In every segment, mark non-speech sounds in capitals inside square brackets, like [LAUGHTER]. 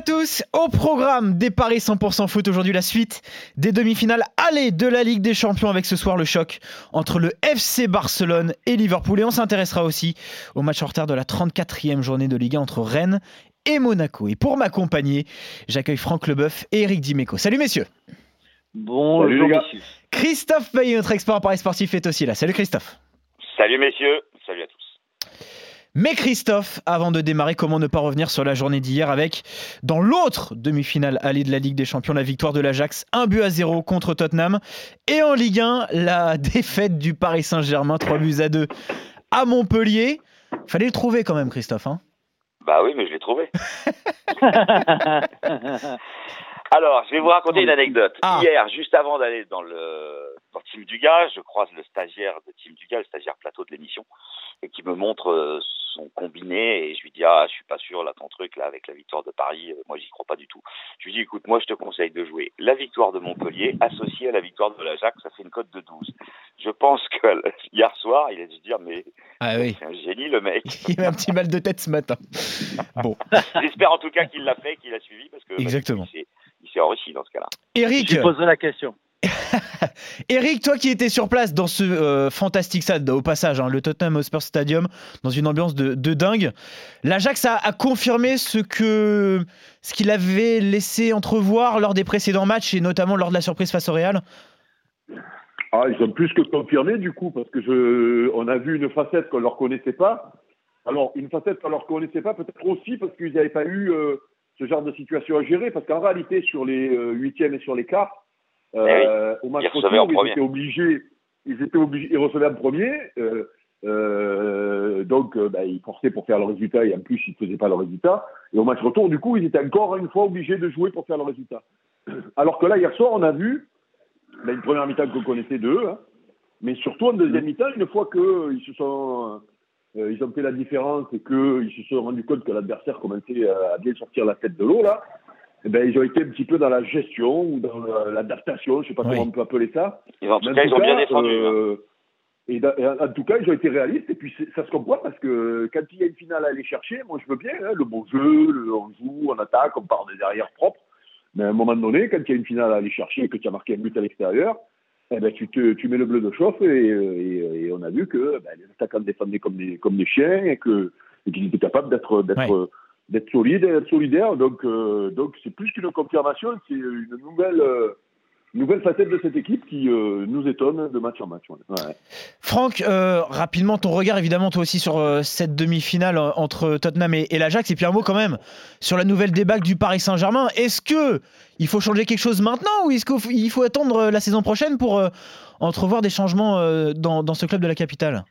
Salut à tous, au programme des Paris 100% foot aujourd'hui la suite des demi-finales aller de la Ligue des Champions avec ce soir le choc entre le FC Barcelone et Liverpool et on s'intéressera aussi au match en retard de la 34e journée de Ligue 1 entre Rennes et Monaco. Et pour m'accompagner, j'accueille Franck Leboeuf et Eric Dimeco. Salut messieurs Bonjour messieurs. Christophe Payet, notre expert en Paris sportif, est aussi là. Salut Christophe. Salut messieurs, salut à tous. Mais Christophe, avant de démarrer, comment ne pas revenir sur la journée d'hier avec, dans l'autre demi-finale allée de la Ligue des Champions, la victoire de l'Ajax, un but à 0 contre Tottenham. Et en Ligue 1, la [LAUGHS] défaite du Paris Saint-Germain, 3 buts à 2 à Montpellier. Fallait le trouver quand même, Christophe. Hein bah oui, mais je l'ai trouvé. [LAUGHS] Alors, je vais vous raconter une anecdote. Ah. Hier, juste avant d'aller dans le dans Team Dugas, je croise le stagiaire de Team Dugas, le stagiaire plateau de l'émission, et qui me montre euh, son combiné, et je lui dis ah je suis pas sûr là ton truc là avec la victoire de Paris, euh, moi j'y crois pas du tout. Je lui dis écoute moi je te conseille de jouer la victoire de Montpellier associée à la victoire de l'Ajax, ça fait une cote de 12. Je pense que [LAUGHS] hier soir il a dû se dire mais Ah oui, c'est un génie le mec. [LAUGHS] il a un petit mal de tête ce matin. [LAUGHS] Bon, J'espère en tout cas qu'il l'a fait, qu'il a suivi parce que parce Exactement. qu'il s'est- il s'est enrichi dans ce cas-là. Eric, Je poserai la question. [LAUGHS] Eric, toi qui étais sur place dans ce euh, fantastique stade, au passage, hein, le Tottenham Hotspur Stadium, dans une ambiance de, dingue, l'Ajax a, confirmé ce que ce qu'il avait laissé entrevoir lors des précédents matchs et notamment lors de la surprise face au Real. Ah, ils ont plus que confirmé du coup, parce que on a vu une facette qu'on leur connaissait pas. Alors, une facette qu'on leur connaissait pas, peut-être aussi parce qu'ils n'avaient pas eu euh, ce genre de situation à gérer, parce qu'en réalité, sur les euh, huitièmes et sur les quarts, euh, au match Ils recevaient en retour, ils premier. étaient obligés, ils étaient obligés, ils recevaient en premier, euh, euh, donc euh, bah, ils forçaient pour faire le résultat et en plus ils faisaient pas le résultat. Et au match retour, du coup, ils étaient encore une fois obligés de jouer pour faire le résultat. Alors que là, hier soir, on a vu bah, une première mi-temps qu'on connaissait d'eux, hein, mais surtout en deuxième mi-temps, une fois qu'ils se sont, euh, ils ont fait la différence et qu'ils se sont rendus compte que l'adversaire commençait à bien sortir la tête de l'eau là, eh ben, ils ont été un petit peu dans la gestion ou dans la- l'adaptation, je sais pas Oui. comment on peut appeler ça. Ils, en tout cas, ils ont bien défendu. hein. euh, et, et en en tout cas, ils ont été réalistes. Et puis, ça se comprend parce que quand il y a une finale à aller chercher, moi, je veux bien hein, le bon jeu, le, on joue, on attaque, on part des arrières propres. Mais à un moment donné, quand il y a une finale à aller chercher et que tu as marqué un but à l'extérieur, eh ben, tu, te, tu mets le bleu de chauffe et, et, et on a vu que ben, les attaquants défendaient comme des, comme des chiens et que et qu'ils étaient capables d'être d'être d'être solides et d'être solidaires. Donc, euh, donc c'est plus qu'une confirmation, c'est une nouvelle, euh, nouvelle facette de cette équipe qui euh, nous étonne de match en match. Franck, euh, rapidement ton regard évidemment toi aussi sur cette demi-finale entre Tottenham et, et l'Ajax et puis un mot quand même sur la nouvelle débâcle du Paris Saint-Germain. Est-ce que il faut changer quelque chose maintenant ou est-ce qu'il faut, faut attendre la saison prochaine pour entrevoir des changements dans, dans ce club de la capitale?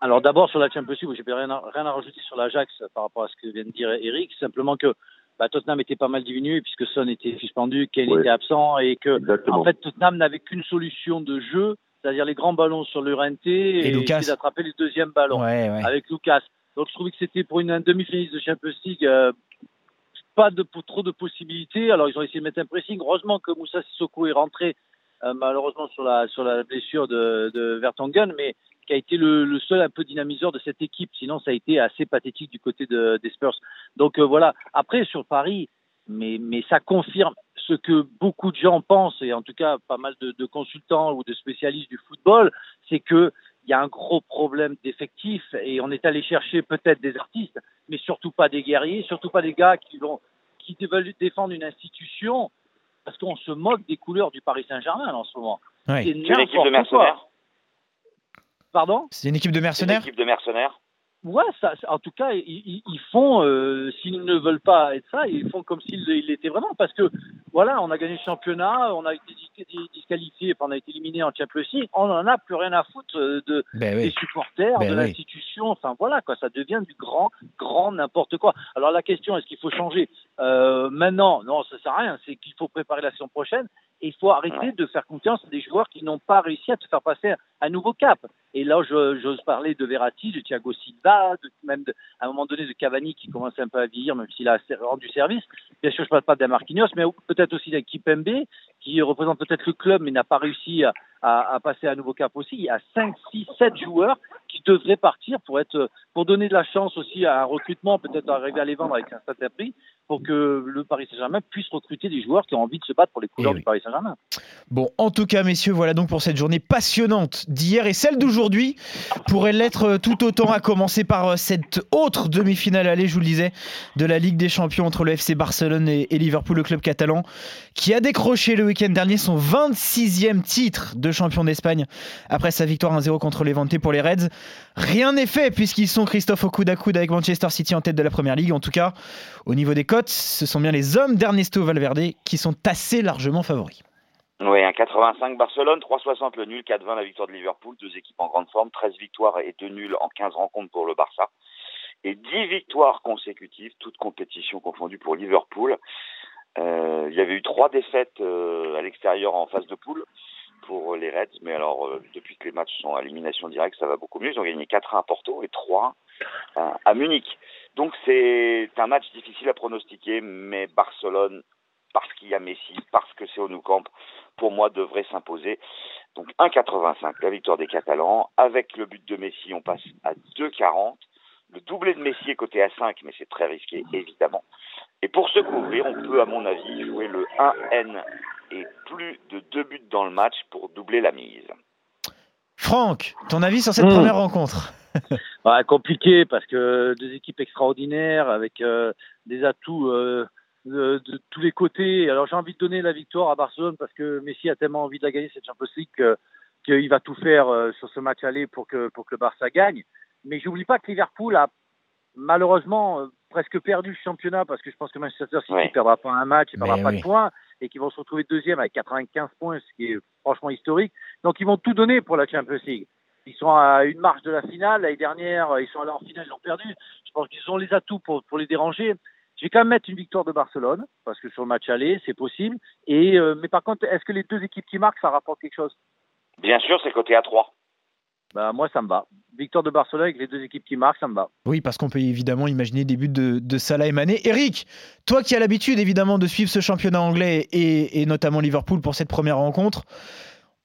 Alors d'abord sur la Champions League, j'ai rien à, rien à rajouter sur l'Ajax par rapport à ce que vient de dire Eric, simplement que bah, Tottenham était pas mal diminué puisque Son était suspendu, Kane Oui. était absent et que Exactement. en fait Tottenham n'avait qu'une solution de jeu, c'est-à-dire les grands ballons sur le RNT et, Et d'attraper les deuxièmes ballons Ouais, ouais. avec Lucas. Donc je trouvais que c'était pour une, un demi-finaliste de Champions League euh, pas de pour trop de possibilités. Alors ils ont essayé de mettre un pressing. Heureusement que Moussa Sissoko est rentré euh, malheureusement sur la sur la blessure de, de Vertonghen, mais qui a été le, le seul un peu dynamiseur de cette équipe. Sinon ça a été assez pathétique du côté de, des Spurs. Donc euh, voilà. Après sur Paris, mais mais ça confirme ce que beaucoup de gens pensent et en tout cas pas mal de, de consultants ou de spécialistes du football, c'est que il y a un gros problème d'effectifs et on est allé chercher peut-être des artistes, mais surtout pas des guerriers, surtout pas des gars qui vont qui veulent défendre une institution parce qu'on se moque des couleurs du Paris Saint-Germain en ce moment. Ouais. C'est n'importe quoi. Mercenaires. Pardon C'est une équipe de C'est une mercenaires équipe de mercenaires. Ouais, ça, en tout cas, ils, font, euh, s'ils ne veulent pas être ça, ils font comme s'ils ils l'étaient vraiment. Parce que, voilà, on a gagné le championnat, on a été dis- dis- disqualifié, puis on a été éliminé en Champions League, on n'en a plus rien à foutre euh, de, Ben des supporters, Ben de oui. l'institution. Enfin voilà quoi, ça devient du grand, grand n'importe quoi. Alors la question, est-ce qu'il faut changer? Euh, maintenant Non, ça sert à rien. C'est qu'il faut préparer la saison prochaine et il faut arrêter de faire confiance à des joueurs qui n'ont pas réussi à te faire passer un nouveau cap. Et là, j'ose parler de Verratti, de Thiago Silva, de, même de, à un moment donné de Cavani qui commence un peu à vieillir, même s'il a rendu service. Bien sûr, je ne parle pas d'un Marquinhos, mais peut-être aussi d'un Kipembe qui représente peut-être le club mais n'a pas réussi à, passer à nouveau cap aussi. Il y a 5, 6, 7 joueurs qui devraient partir pour être pour donner de la chance aussi à un recrutement, peut-être arriver à les vendre avec un certain prix, pour que le Paris Saint-Germain puisse recruter des joueurs qui ont envie de se battre pour les couleurs oui. du Paris Saint-Germain. Bon, en tout cas, messieurs, voilà donc pour cette journée passionnante d'hier et celle d'aujourd'hui pourrait l'être tout autant, à commencer par cette autre demi-finale allée, je vous le disais, de la Ligue des Champions entre le FC Barcelone et, Liverpool, le club catalan, qui a décroché le week-end dernier son 26e titre de champion d'Espagne après sa victoire 1-0 contre Levante pour les Reds. Rien n'est fait puisqu'ils sont Christophe au coude à coude avec Manchester City en tête de la première ligue. En tout cas, au niveau des cotes, ce sont bien les hommes d'Ernesto Valverde qui sont assez largement favoris. Oui, un 85 Barcelone, 3,60 le nul, 4,20 la victoire de Liverpool, deux équipes en grande forme, 13 victoires et 2 nuls en 15 rencontres pour le Barça. Et 10 victoires consécutives, toutes compétitions confondues pour Liverpool. Euh, il y avait eu trois défaites euh, à l'extérieur en phase de poule pour les Reds, mais alors euh, depuis que les matchs sont à élimination directe, ça va beaucoup mieux. Ils ont gagné 4-1 à Porto et 3 à, à Munich. Donc c'est un match difficile à pronostiquer, mais Barcelone, parce qu'il y a Messi, parce que c'est au Nou Camp, pour moi devrait s'imposer. Donc 1,85 la victoire des Catalans. Avec le but de Messi, on passe à 2,40. Le doublé de Messi est côté à 5, mais c'est très risqué, évidemment. Et pour se couvrir, on peut, à mon avis, jouer le 1N et plus de deux buts dans le match pour doubler la mise. Franck, ton avis sur cette mmh. première rencontre? [LAUGHS] Ouais, Compliqué parce que deux équipes extraordinaires avec euh, des atouts euh, de, de, tous les côtés. Alors j'ai envie de donner la victoire à Barcelone parce que Messi a tellement envie de la gagner cette Champions League qu'il va tout faire euh, sur ce match aller pour que, pour que le Barça gagne. Mais j'oublie pas que Liverpool a malheureusement euh, presque perdu le championnat parce que je pense que Manchester City ne perdra pas un match et perdra Mais pas oui. de points et qu'ils vont se retrouver deuxième avec 95 points, ce qui est franchement historique. Donc ils vont tout donner pour la Champions League. Ils sont à une marche de la finale. L'année dernière, ils sont allés en finale, ils ont perdu. Je pense qu'ils ont les atouts pour, pour les déranger. Je vais quand même mettre une victoire de Barcelone parce que sur le match aller, c'est possible. Et euh, mais par contre, est-ce que les deux équipes qui marquent, ça rapporte quelque chose? Bien sûr, c'est côté à 3. Bah moi, ça me va. Victoire de Barcelone avec les deux équipes qui marquent, ça me va. Oui, parce qu'on peut évidemment imaginer des buts de, de Salah et Mané. Eric, toi qui as l'habitude évidemment de suivre ce championnat anglais et, et, notamment Liverpool pour cette première rencontre,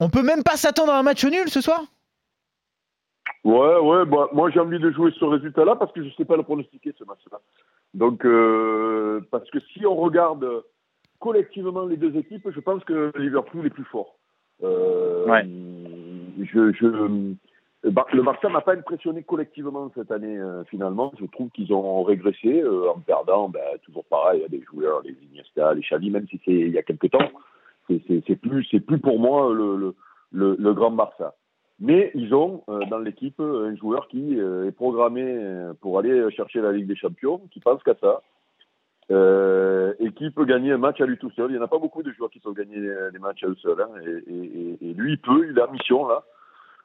on peut même pas s'attendre à un match nul ce soir? Ouais, ouais, bah, moi j'ai envie de jouer ce résultat-là parce que je ne sais pas le pronostiquer ce match-là. Donc, euh, parce que si on regarde collectivement les deux équipes, je pense que Liverpool est plus fort. Euh, ouais. Je, je, le Barça m'a pas impressionné collectivement cette année euh, finalement. Je trouve qu'ils ont régressé euh, en perdant, ben, toujours pareil, il y a des joueurs, les Iniesta, les Xavi, même si c'est il y a quelques temps, c'est plus, c'est plus pour moi le, le, le, grand Barça. Mais ils ont euh, dans l'équipe un joueur qui euh, est programmé pour aller chercher la Ligue des Champions, qui pense qu'à ça, euh, et qui peut gagner un match à lui tout seul. Il n'y en a pas beaucoup de joueurs qui peuvent gagner des matchs à eux seuls. Hein, et, et, et, lui, il peut, il a mission là.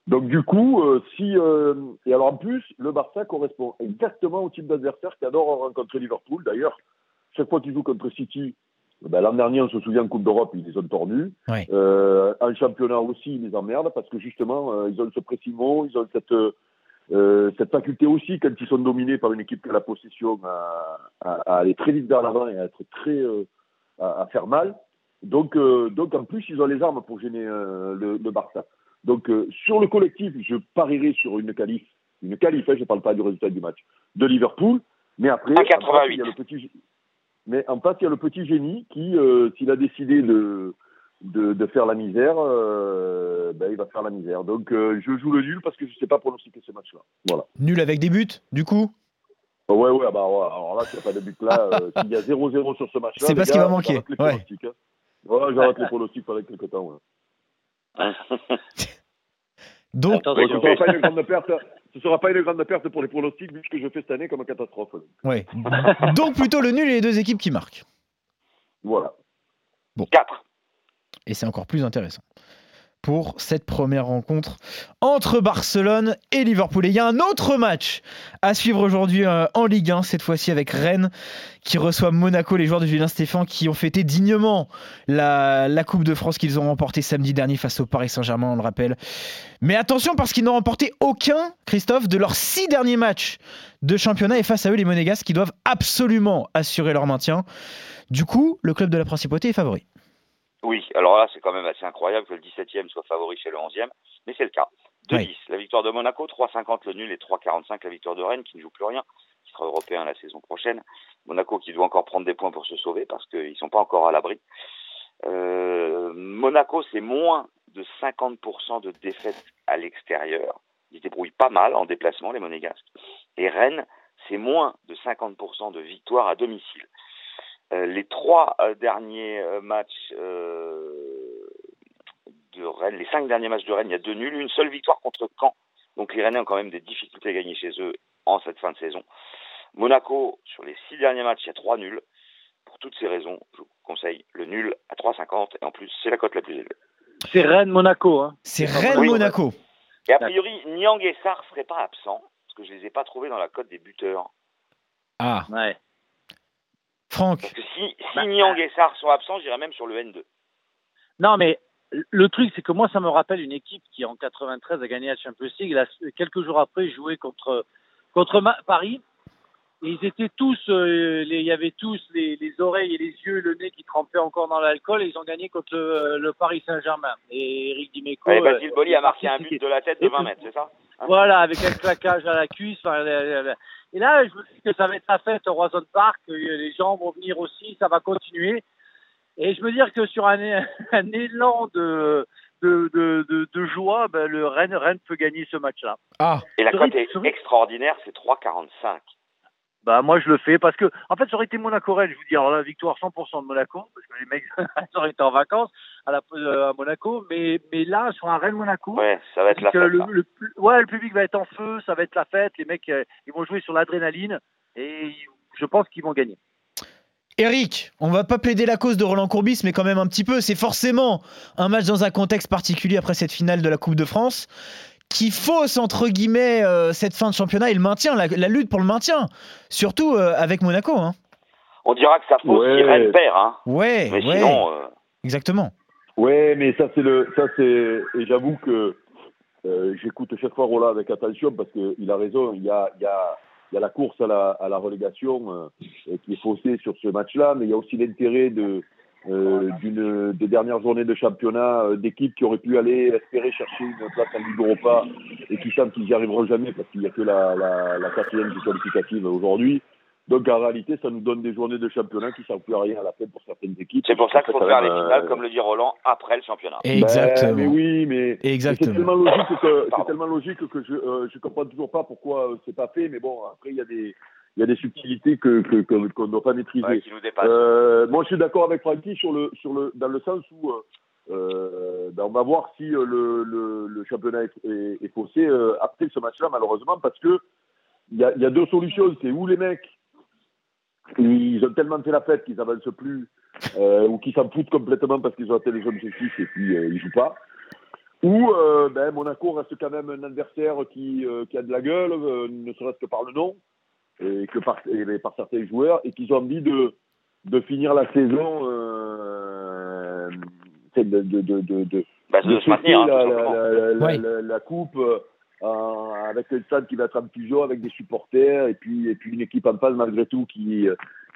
Donc du coup, euh, si euh, et alors en plus, le Barça correspond exactement au type d'adversaire qu'adore rencontrer Liverpool. D'ailleurs, chaque fois qu'ils jouent contre City, ben, l'an dernier, on se souvient en Coupe d'Europe, ils les ont tordus. Ouais. Euh, en championnat aussi, ils les emmerdent parce que justement, euh, ils ont ce pressing ils ont cette euh, cette faculté aussi, quand ils sont dominés par une équipe qui a la possession, à, à, à aller très vite vers l'avant et à être très euh, à, à, faire mal. Donc, euh, donc en plus, ils ont les armes pour gêner euh, le, le, Barça. Donc euh, sur le collectif, je parierais sur une qualif, une qualif, hein, je ne parle pas du résultat du match, de Liverpool. Mais après, en il y a le petit, mais en face, il y a le petit génie qui, euh, s'il a décidé de de, de, faire la misère, euh, ben, il va faire la misère. Donc euh, je joue le nul parce que je ne sais pas pronostiquer ce match-là. Voilà. Nul avec des buts, du coup? Ouais, ouais, bah, ouais. alors là, s'il n'y a pas de but là, euh, s'il y a 0-0 sur ce match-là, c'est pas ce qui va manquer. Ouais. Hein. J'arrête les pronostics pendant quelques temps. Ouais. [LAUGHS] Donc, Attends, ce ne sera, pas une grande perte, ce sera pas une grande perte pour les pronostics vu ce que je fais cette année comme catastrophe. Donc. Ouais. donc plutôt le nul et les deux équipes qui marquent. Voilà. Bon. 4 et c'est encore plus intéressant. Pour cette première rencontre entre Barcelone et Liverpool. Et il y a un autre match à suivre aujourd'hui euh, en Ligue 1, cette fois-ci avec Rennes qui reçoit Monaco, les joueurs de Julien Stéphan qui ont fêté dignement la, la Coupe de France qu'ils ont remportée samedi dernier face au Paris Saint-Germain, on le rappelle. Mais attention parce qu'ils n'ont remporté aucun, Christophe, de leurs six derniers matchs de championnat et face à eux les Monégasques qui doivent absolument assurer leur maintien. Du coup, le club de la Principauté est favori. Oui, alors là, c'est quand même assez incroyable que le 17e soit favori chez le 11e, mais c'est le cas. 2-10, Oui. la victoire de Monaco, 3-50 le nul et 3-45 la victoire de Rennes qui ne joue plus rien, qui sera européen la saison prochaine. Monaco qui doit encore prendre des points pour se sauver parce qu'ils ne sont pas encore à l'abri. Euh, Monaco, c'est moins de 50% de défaites à l'extérieur. Ils se débrouillent pas mal en déplacement, les Monégasques. Et Rennes, c'est moins de 50% de victoires à domicile. Euh, les trois euh, derniers euh, matchs euh, de Rennes, les cinq derniers matchs de Rennes, il y a deux nuls, une seule victoire contre Caen. Donc les Rennais ont quand même des difficultés à gagner chez eux en cette fin de saison. Monaco, sur les six derniers matchs, il y a trois nuls. Pour toutes ces raisons, je vous conseille le nul à 3,50 et en plus, c'est la cote la plus élevée. C'est Rennes-Monaco. Hein. C'est. Rennes-Monaco. Et a priori, Niang et Sarr ne seraient pas absents parce que je les ai pas trouvés dans la cote des buteurs. Ah, Ouais. Franck. Que si, si Bah, Niang et Sarr sont absents, j'irais même sur le N2. Non, mais le truc, c'est que moi, ça me rappelle une équipe qui, en 93, a gagné la Champions League. Là, quelques jours après, jouait contre, contre Paris. Et ils étaient tous, euh, les- il y avait tous les, les oreilles et les yeux, le nez qui trempaient encore dans l'alcool. Et ils ont gagné contre le, le Paris Saint-Germain. Et Eric Dimeco. Ouais, euh, Basile Boli a marqué un but de la tête de 20 mètres, c'est ça? Voilà, avec un claquage à la cuisse. enfin, Et là, je me dis que ça va être la fête au Roison Park. que Les gens vont venir aussi, ça va continuer. Et je me dire que sur un, [LAUGHS] un élan de, de, de, de, de joie, ben, le Rennes, Rennes peut gagner ce match-là. Ah, Et la cote est extraordinaire, c'est 3,45. Bah moi je le fais parce que en fait ça aurait été Monaco-Rennes, je vous dis alors la victoire 100% de Monaco parce que les mecs [LAUGHS] ils auraient été en vacances à, la, euh, à Monaco, mais mais là sur un Rennes-Monaco, Ouais, ça va être la fête. le, là. ouais, le public va être en feu, ça va être la fête, les mecs euh, ils vont jouer sur l'adrénaline et je pense qu'ils vont gagner. Eric, on va pas plaider la cause de Roland Courbis, mais quand même un petit peu. C'est forcément un match dans un contexte particulier après cette finale de la Coupe de France qui fausse entre guillemets euh, cette fin de championnat et le maintien, la, la lutte pour le maintien, surtout euh, avec Monaco. Hein. On dira que ça fausse Ouais. si Rennes perd, hein. Ouais, Mais ouais, sinon, euh, exactement. Ouais, mais ça c'est le, ça c'est, et j'avoue que euh, j'écoute chaque fois Roland avec attention parce que il a raison. Il y a, il y a, il y a la course à la, à la relégation euh, qui est faussée sur ce match-là, mais il y a aussi l'intérêt de euh, d'une des dernières journées de championnat euh, d'équipes qui auraient pu aller espérer chercher une place en Ligue Europa et qui savent qu'ils n'y arriveront jamais parce qu'il n'y a que la, la, la quatrième du qualificative aujourd'hui. Donc en réalité, ça nous donne des journées de championnat qui ne servent plus à rien à la fin pour certaines équipes. c'est pour ça qu'il faut faire les finales, euh, comme le dit Roland, après le championnat. Exactement. ben, mais oui, mais c'est tellement logique que c'est tellement logique que je euh, je comprends toujours pas pourquoi euh, c'est pas fait. Mais bon, après il y a des il y a des subtilités que qu'on ne doit pas maîtriser. Ouais, qui nous dépasse. Euh, moi, je suis d'accord avec Francky sur le sur le dans le sens où euh, euh, ben, on va voir si le, le le championnat après ce match-là, malheureusement, parce que il y a y a deux solutions. C'est où les mecs ils ont tellement fait la fête qu'ils avancent plus, euh, ou qu'ils s'en foutent complètement parce qu'ils ont atteint les objectifs et puis ils jouent pas. Ou ben, Monaco reste quand même un adversaire qui, qui a de la gueule, ne serait-ce que par le nom, et que par, et par certains joueurs, et qu'ils ont envie de, de finir la saison, euh, de, de, de, de, de, Bah, de, de se maintenir, hein, la, la, la, la, Ouais. la- la coupe euh, avec un stade qui va être en fusion, avec des supporters, et puis, et puis une équipe en face malgré tout qui,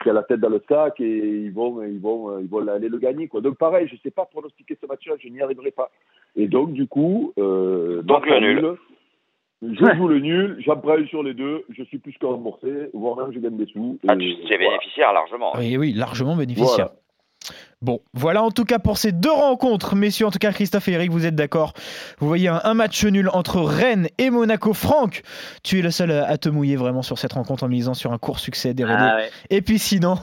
qui a la tête dans le sac, et ils vont, ils vont, ils vont aller le gagner. Quoi. Donc pareil, je ne sais pas pronostiquer ce match-là, je n'y arriverai pas. Et donc du coup, euh, Donc, le nul. Je joue le nul, j'emprunte sur les deux, je suis plus que remboursé, voire même je gagne des sous. Ah, tu es voilà. bénéficiaire largement. Oui, oui, largement bénéficiaire. Voilà. Bon, voilà en tout cas pour ces deux rencontres, messieurs. En tout cas, Christophe et Eric, vous êtes d'accord. Vous voyez un, un match nul entre Rennes et Monaco. Franck, tu es le seul à, à te mouiller vraiment sur cette rencontre en misant sur un court succès des. Ah ouais. Et puis sinon,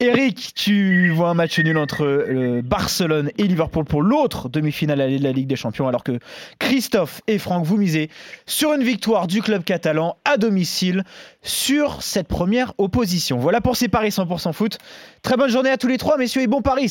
Eric, tu vois un match nul entre euh, Barcelone et Liverpool pour l'autre demi-finale allée de la Ligue des Champions, alors que Christophe et Franck, vous misez sur une victoire du club catalan à domicile sur cette première opposition. Voilà pour ces paris 100% foot. Très bonne journée à tous les trois, messieurs, et bon pari.